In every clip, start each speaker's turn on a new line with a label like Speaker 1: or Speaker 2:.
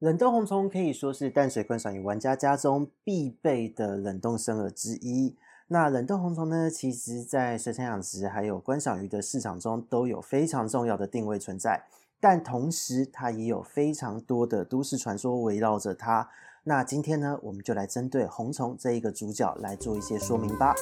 Speaker 1: 冷冻红虫可以说是淡水观赏鱼玩家家中必备的冷冻生饵之一。那冷冻红虫呢，其实在水产养殖还有观赏鱼的市场中都有非常重要的定位存在。但同时，它也有非常多的都市传说围绕着它。那今天呢，我们就来针对红虫这一个主角来做一些说明吧。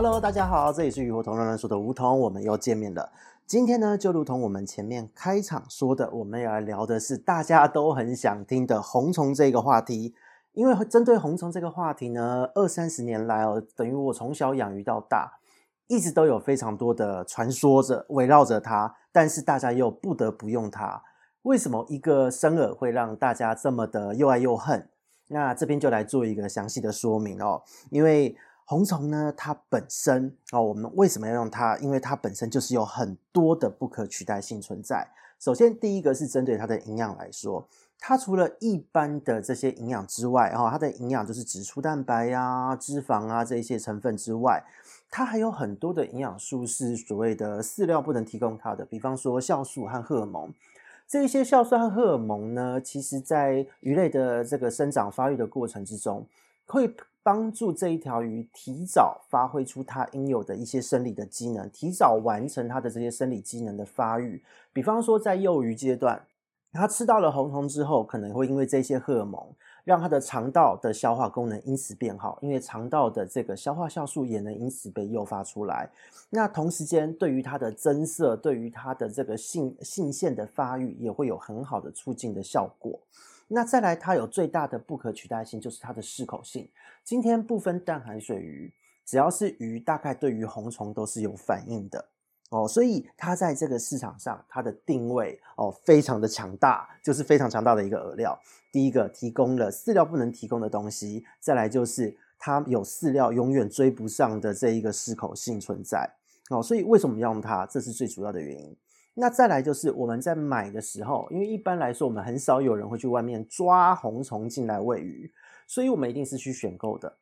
Speaker 1: Hello，大家好，这里是鱼活通乱乱说的梧桐，我们又见面了。今天呢，就如同我们前面开场说的，我们要来聊的是大家都很想听的红虫这个话题。因为针对红虫这个话题呢，二三十年来哦，等于我从小养鱼到大，一直都有非常多的传说着围绕着它，但是大家又不得不用它。为什么一个生饵会让大家这么的又爱又恨？那这边就来做一个详细的说明哦，因为。红虫呢，它本身哦，我们为什么要用它？因为它本身就是有很多的不可取代性存在。首先，第一个是针对它的营养来说，它除了一般的这些营养之外，哦，它的营养就是指粗蛋白呀、脂肪啊这一些成分之外，它还有很多的营养素是所谓的饲料不能提供它的，比方说酵素和荷尔蒙。这一些酵素和荷尔蒙呢，其实在鱼类的这个生长发育的过程之中，会。帮助这一条鱼提早发挥出它应有的一些生理的机能，提早完成它的这些生理机能的发育。比方说，在幼鱼阶段，它吃到了红虫之后，可能会因为这些荷尔蒙，让它的肠道的消化功能因此变好，因为肠道的这个消化酵素也能因此被诱发出来。那同时间，对于它的增色，对于它的这个性性腺的发育，也会有很好的促进的效果。那再来，它有最大的不可取代性，就是它的适口性。今天不分淡海水鱼，只要是鱼，大概对于红虫都是有反应的哦。所以它在这个市场上，它的定位哦非常的强大，就是非常强大的一个饵料。第一个提供了饲料不能提供的东西，再来就是它有饲料永远追不上的这一个适口性存在哦。所以为什么要用它？这是最主要的原因。那再来就是我们在买的时候，因为一般来说我们很少有人会去外面抓红虫进来喂鱼，所以我们一定是去选购的。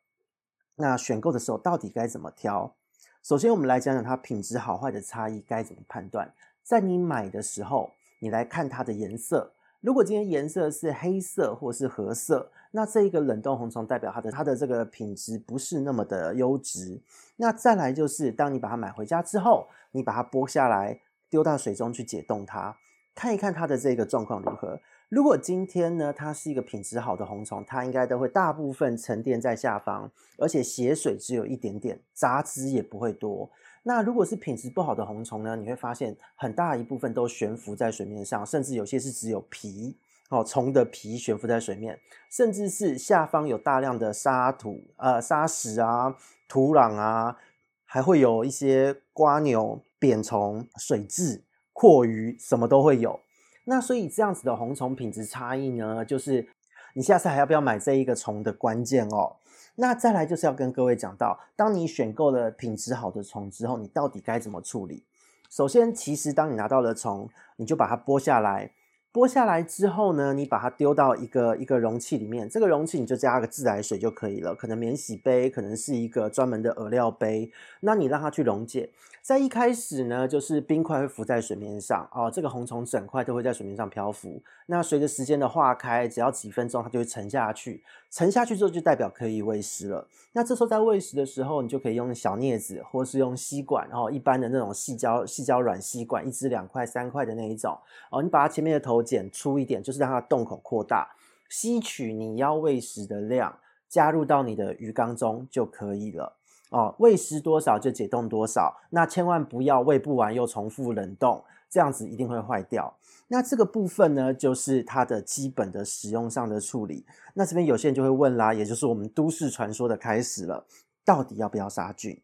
Speaker 1: 那选购的时候到底该怎么挑？首先我们来讲讲它品质好坏的差异该怎么判断。在你买的时候，你来看它的颜色。如果今天颜色是黑色或是褐色，那这一个冷冻红虫代表它的它的这个品质不是那么的优质。那再来就是当你把它买回家之后，你把它剥下来。丢到水中去解冻它，看一看它的这个状况如何。如果今天呢，它是一个品质好的红虫，它应该都会大部分沉淀在下方，而且血水只有一点点，杂质也不会多。那如果是品质不好的红虫呢，你会发现很大一部分都悬浮在水面上，甚至有些是只有皮哦，虫的皮悬浮在水面，甚至是下方有大量的沙土、呃沙石啊、土壤啊，还会有一些瓜牛。扁虫、水蛭、蛞蝓，什么都会有。那所以这样子的红虫品质差异呢，就是你下次还要不要买这一个虫的关键哦。那再来就是要跟各位讲到，当你选购了品质好的虫之后，你到底该怎么处理？首先，其实当你拿到了虫，你就把它剥下来。剥下来之后呢，你把它丢到一个一个容器里面，这个容器你就加个自来水就可以了，可能免洗杯，可能是一个专门的饵料杯。那你让它去溶解，在一开始呢，就是冰块会浮在水面上哦，这个红虫整块都会在水面上漂浮。那随着时间的化开，只要几分钟，它就会沉下去。沉下去之后，就代表可以喂食了。那这时候在喂食的时候，你就可以用小镊子，或是用吸管，然后一般的那种细胶细胶软吸管，一支两块三块的那一种哦，你把它前面的头。剪粗一点，就是让它洞口扩大，吸取你要喂食的量，加入到你的鱼缸中就可以了。哦，喂食多少就解冻多少，那千万不要喂不完又重复冷冻，这样子一定会坏掉。那这个部分呢，就是它的基本的使用上的处理。那这边有些人就会问啦，也就是我们都市传说的开始了，到底要不要杀菌？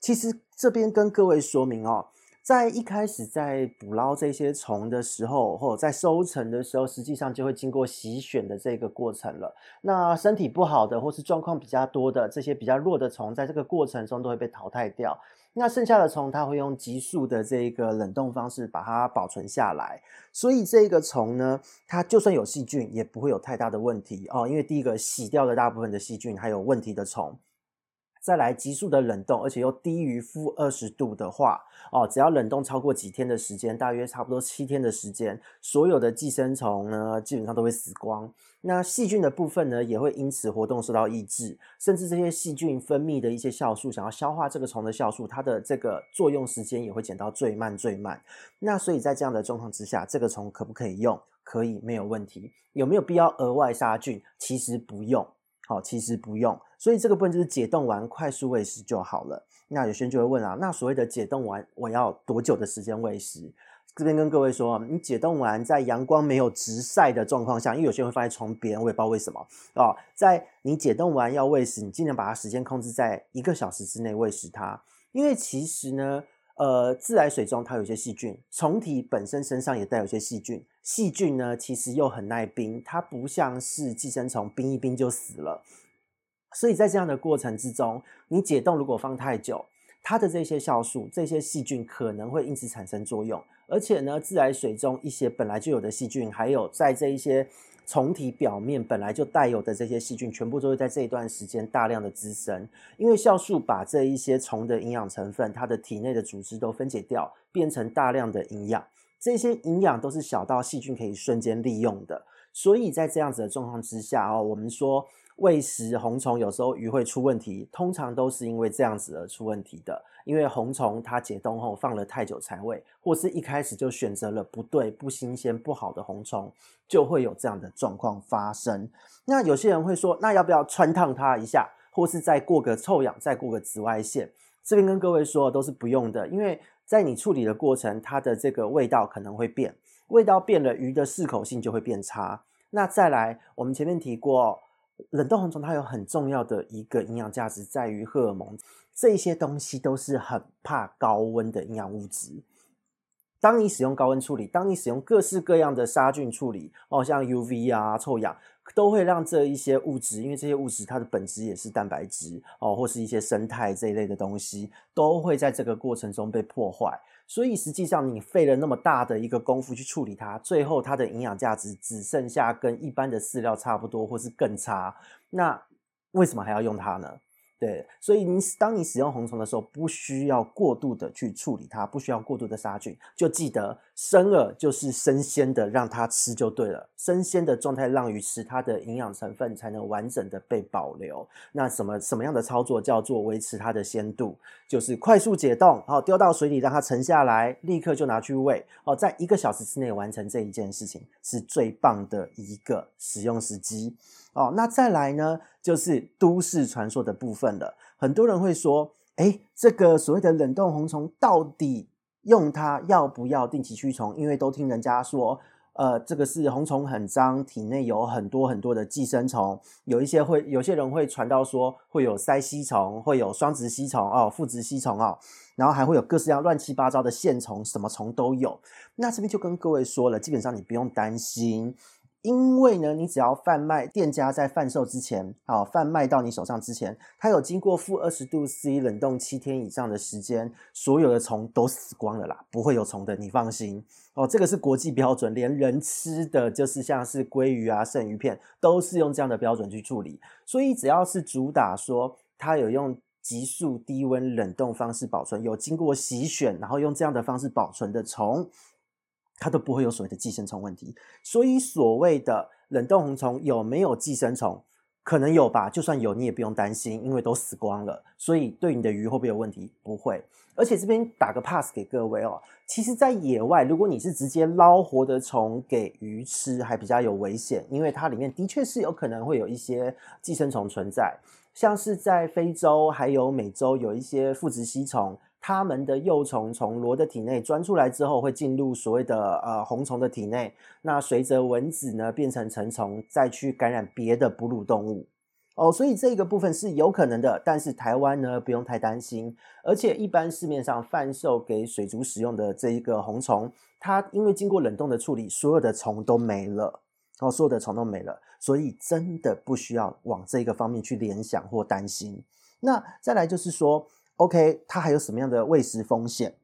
Speaker 1: 其实这边跟各位说明哦。在一开始在捕捞这些虫的时候，或者在收成的时候，实际上就会经过洗选的这个过程了。那身体不好的或是状况比较多的这些比较弱的虫，在这个过程中都会被淘汰掉。那剩下的虫，它会用急速的这个冷冻方式把它保存下来。所以这个虫呢，它就算有细菌，也不会有太大的问题哦。因为第一个洗掉了大部分的细菌，还有问题的虫。再来急速的冷冻，而且又低于负二十度的话，哦，只要冷冻超过几天的时间，大约差不多七天的时间，所有的寄生虫呢，基本上都会死光。那细菌的部分呢，也会因此活动受到抑制，甚至这些细菌分泌的一些酵素，想要消化这个虫的酵素，它的这个作用时间也会减到最慢最慢。那所以在这样的状况之下，这个虫可不可以用？可以，没有问题。有没有必要额外杀菌？其实不用。好，其实不用，所以这个部分就是解冻完快速喂食就好了。那有些人就会问啊，那所谓的解冻完，我要多久的时间喂食？这边跟各位说，你解冻完在阳光没有直晒的状况下，因为有些人会放在床边，我也不知道为什么哦。在你解冻完要喂食，你尽量把它时间控制在一个小时之内喂食它，因为其实呢。呃，自来水中它有些细菌，虫体本身身上也带有些细菌。细菌呢，其实又很耐冰，它不像是寄生虫，冰一冰就死了。所以在这样的过程之中，你解冻如果放太久，它的这些酵素、这些细菌可能会因此产生作用。而且呢，自来水中一些本来就有的细菌，还有在这一些。虫体表面本来就带有的这些细菌，全部都会在这一段时间大量的滋生，因为酵素把这一些虫的营养成分，它的体内的组织都分解掉，变成大量的营养。这些营养都是小到细菌可以瞬间利用的，所以在这样子的状况之下哦，我们说。喂食红虫有时候鱼会出问题，通常都是因为这样子而出问题的。因为红虫它解冻后放了太久才喂，或是一开始就选择了不对、不新鲜、不好的红虫，就会有这样的状况发生。那有些人会说，那要不要穿烫它一下，或是再过个臭氧，再过个紫外线？这边跟各位说都是不用的，因为在你处理的过程，它的这个味道可能会变，味道变了，鱼的适口性就会变差。那再来，我们前面提过。冷冻红虫它有很重要的一个营养价值，在于荷尔蒙，这些东西都是很怕高温的营养物质。当你使用高温处理，当你使用各式各样的杀菌处理，哦，像 UV 啊、臭氧，都会让这一些物质，因为这些物质它的本质也是蛋白质哦，或是一些生态这一类的东西，都会在这个过程中被破坏。所以实际上，你费了那么大的一个功夫去处理它，最后它的营养价值只剩下跟一般的饲料差不多，或是更差。那为什么还要用它呢？对，所以你当你使用红虫的时候，不需要过度的去处理它，不需要过度的杀菌，就记得生饵就是生鲜的，让它吃就对了。生鲜的状态让鱼吃，它的营养成分才能完整的被保留。那什么什么样的操作叫做维持它的鲜度？就是快速解冻，好，丢到水里让它沉下来，立刻就拿去喂。哦，在一个小时之内完成这一件事情，是最棒的一个使用时机。哦，那再来呢，就是都市传说的部分了。很多人会说，诶，这个所谓的冷冻红虫到底用它要不要定期驱虫？因为都听人家说，呃，这个是红虫很脏，体内有很多很多的寄生虫，有一些会，有些人会传到说会有鳃吸虫，会有双殖吸虫哦，复殖吸虫哦，然后还会有各式各样乱七八糟的线虫，什么虫都有。那这边就跟各位说了，基本上你不用担心。因为呢，你只要贩卖店家在贩售之前，好，贩卖到你手上之前，它有经过负二十度 C 冷冻七天以上的时间，所有的虫都死光了啦，不会有虫的，你放心哦。这个是国际标准，连人吃的就是像是鲑鱼啊、剩鱼片，都是用这样的标准去处理。所以只要是主打说它有用急速低温冷冻方式保存，有经过洗选，然后用这样的方式保存的虫。它都不会有所谓的寄生虫问题，所以所谓的冷冻红虫有没有寄生虫？可能有吧，就算有你也不用担心，因为都死光了。所以对你的鱼会不会有问题？不会。而且这边打个 pass 给各位哦，其实，在野外，如果你是直接捞活的虫给鱼吃，还比较有危险，因为它里面的确是有可能会有一些寄生虫存在，像是在非洲还有美洲有一些腹殖吸虫。它们的幼虫从螺的体内钻出来之后，会进入所谓的呃红虫的体内。那随着蚊子呢变成成虫，再去感染别的哺乳动物。哦，所以这个部分是有可能的，但是台湾呢不用太担心，而且一般市面上贩售给水族使用的这一个红虫，它因为经过冷冻的处理，所有的虫都没了，哦，所有的虫都没了，所以真的不需要往这个方面去联想或担心。那再来就是说，OK，它还有什么样的喂食风险？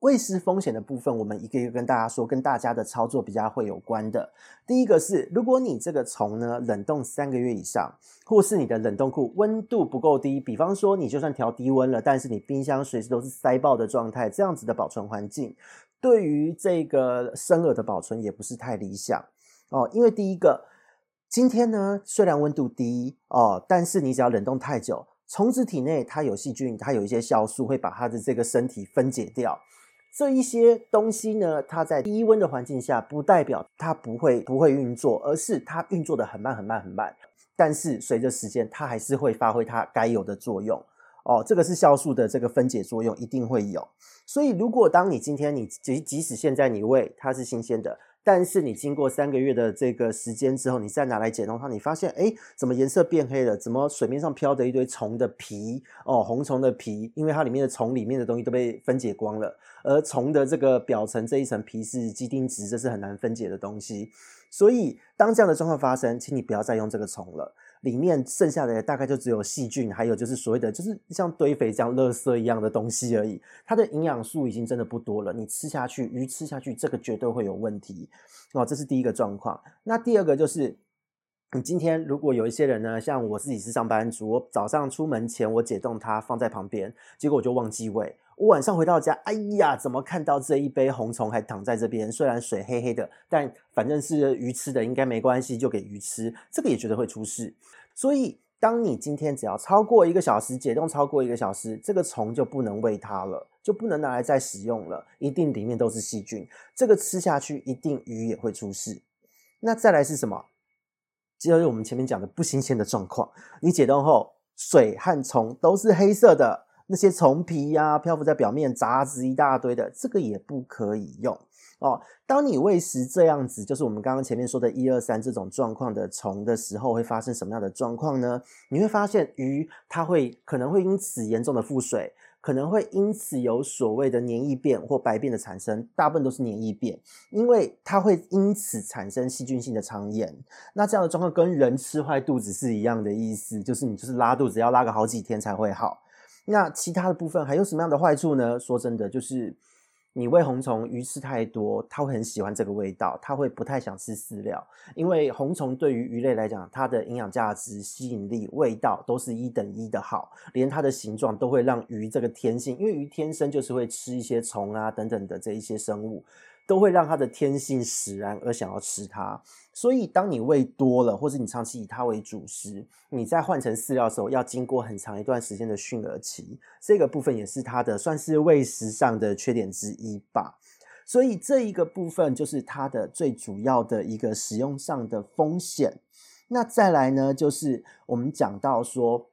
Speaker 1: 喂食风险的部分，我们一个一个跟大家说，跟大家的操作比较会有关的。第一个是，如果你这个虫呢冷冻三个月以上，或是你的冷冻库温度不够低，比方说你就算调低温了，但是你冰箱随时都是塞爆的状态，这样子的保存环境，对于这个生饵的保存也不是太理想哦。因为第一个，今天呢虽然温度低哦，但是你只要冷冻太久，虫子体内它有细菌，它有一些酵素会把它的这个身体分解掉。这一些东西呢，它在低温的环境下，不代表它不会不会运作，而是它运作得很慢很慢很慢。但是随着时间，它还是会发挥它该有的作用。哦，这个是酵素的这个分解作用一定会有。所以，如果当你今天你即即使现在你喂它是新鲜的。但是你经过三个月的这个时间之后，你再拿来解冻它，你发现，哎，怎么颜色变黑了？怎么水面上飘着一堆虫的皮？哦，红虫的皮，因为它里面的虫里面的东西都被分解光了，而虫的这个表层这一层皮是基丁质，这是很难分解的东西。所以，当这样的状况发生，请你不要再用这个虫了。里面剩下的大概就只有细菌，还有就是所谓的就是像堆肥这样垃圾一样的东西而已。它的营养素已经真的不多了，你吃下去，鱼吃下去，这个绝对会有问题哦。这是第一个状况。那第二个就是，你今天如果有一些人呢，像我自己是上班族，我早上出门前我解冻它放在旁边，结果我就忘记喂。我晚上回到家，哎呀，怎么看到这一杯红虫还躺在这边？虽然水黑黑的，但反正是鱼吃的，应该没关系，就给鱼吃。这个也觉得会出事。所以，当你今天只要超过一个小时解冻超过一个小时，这个虫就不能喂它了，就不能拿来再使用了，一定里面都是细菌。这个吃下去，一定鱼也会出事。那再来是什么？就是我们前面讲的不新鲜的状况。你解冻后，水和虫都是黑色的。那些虫皮呀、漂浮在表面，杂质一大堆的，这个也不可以用哦。当你喂食这样子，就是我们刚刚前面说的一二三这种状况的虫的时候，会发生什么样的状况呢？你会发现鱼它会可能会因此严重的腹水，可能会因此有所谓的黏液便或白便的产生，大部分都是黏液便，因为它会因此产生细菌性的肠炎。那这样的状况跟人吃坏肚子是一样的意思，就是你就是拉肚子要拉个好几天才会好。那其他的部分还有什么样的坏处呢？说真的，就是你喂红虫，鱼吃太多，它会很喜欢这个味道，它会不太想吃饲料，因为红虫对于鱼类来讲，它的营养价值、吸引力、味道都是一等一的好，连它的形状都会让鱼这个天性，因为鱼天生就是会吃一些虫啊等等的这一些生物。都会让它的天性使然而想要吃它，所以当你喂多了，或是你长期以它为主食，你在换成饲料的时候，要经过很长一段时间的驯饵期，这个部分也是它的算是喂食上的缺点之一吧。所以这一个部分就是它的最主要的一个使用上的风险。那再来呢，就是我们讲到说，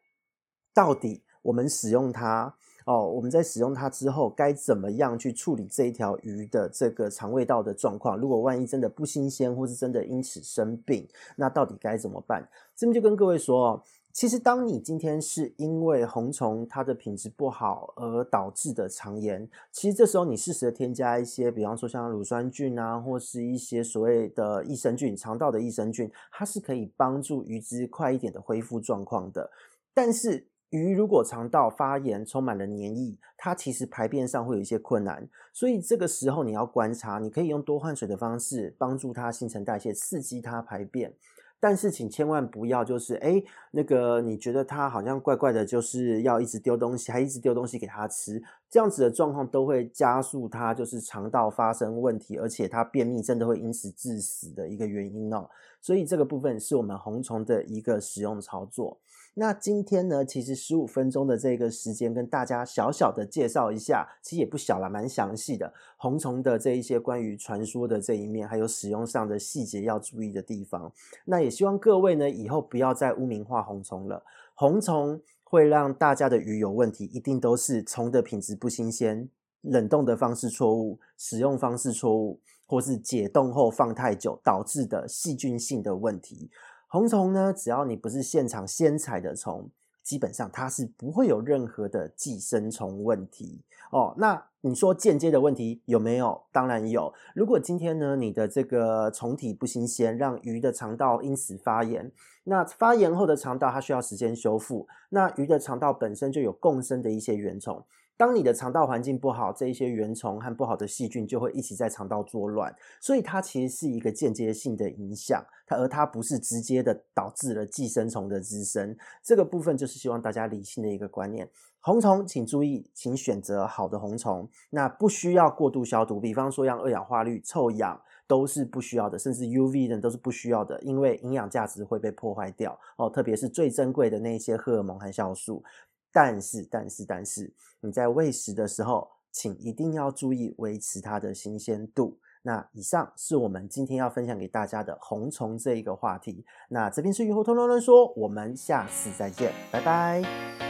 Speaker 1: 到底我们使用它。哦，我们在使用它之后，该怎么样去处理这一条鱼的这个肠胃道的状况？如果万一真的不新鲜，或是真的因此生病，那到底该怎么办？这边就跟各位说哦，其实当你今天是因为红虫它的品质不好而导致的肠炎，其实这时候你适时的添加一些，比方说像乳酸菌啊，或是一些所谓的益生菌，肠道的益生菌，它是可以帮助鱼只快一点的恢复状况的，但是。鱼如果肠道发炎，充满了黏液，它其实排便上会有一些困难，所以这个时候你要观察，你可以用多换水的方式帮助它新陈代谢，刺激它排便。但是请千万不要就是哎，那个你觉得它好像怪怪的，就是要一直丢东西，还一直丢东西给它吃，这样子的状况都会加速它就是肠道发生问题，而且它便秘真的会因此致死的一个原因哦。所以这个部分是我们红虫的一个使用操作。那今天呢，其实十五分钟的这个时间，跟大家小小的介绍一下，其实也不小了，蛮详细的红虫的这一些关于传说的这一面，还有使用上的细节要注意的地方。那也希望各位呢，以后不要再污名化红虫了。红虫会让大家的鱼有问题，一定都是虫的品质不新鲜、冷冻的方式错误、使用方式错误，或是解冻后放太久导致的细菌性的问题。红虫呢，只要你不是现场鲜采的虫，基本上它是不会有任何的寄生虫问题哦。那你说间接的问题有没有？当然有。如果今天呢，你的这个虫体不新鲜，让鱼的肠道因此发炎，那发炎后的肠道它需要时间修复，那鱼的肠道本身就有共生的一些原虫。当你的肠道环境不好，这一些原虫和不好的细菌就会一起在肠道作乱，所以它其实是一个间接性的影响，它而它不是直接的导致了寄生虫的滋生。这个部分就是希望大家理性的一个观念。红虫请注意，请选择好的红虫，那不需要过度消毒，比方说像二氧化氯、臭氧都是不需要的，甚至 UV 的都是不需要的，因为营养价值会被破坏掉哦，特别是最珍贵的那些荷尔蒙和酵素。但是，但是，但是，你在喂食的时候，请一定要注意维持它的新鲜度。那以上是我们今天要分享给大家的红虫这一个话题。那这边是鱼活通乱乱说，我们下次再见，拜拜。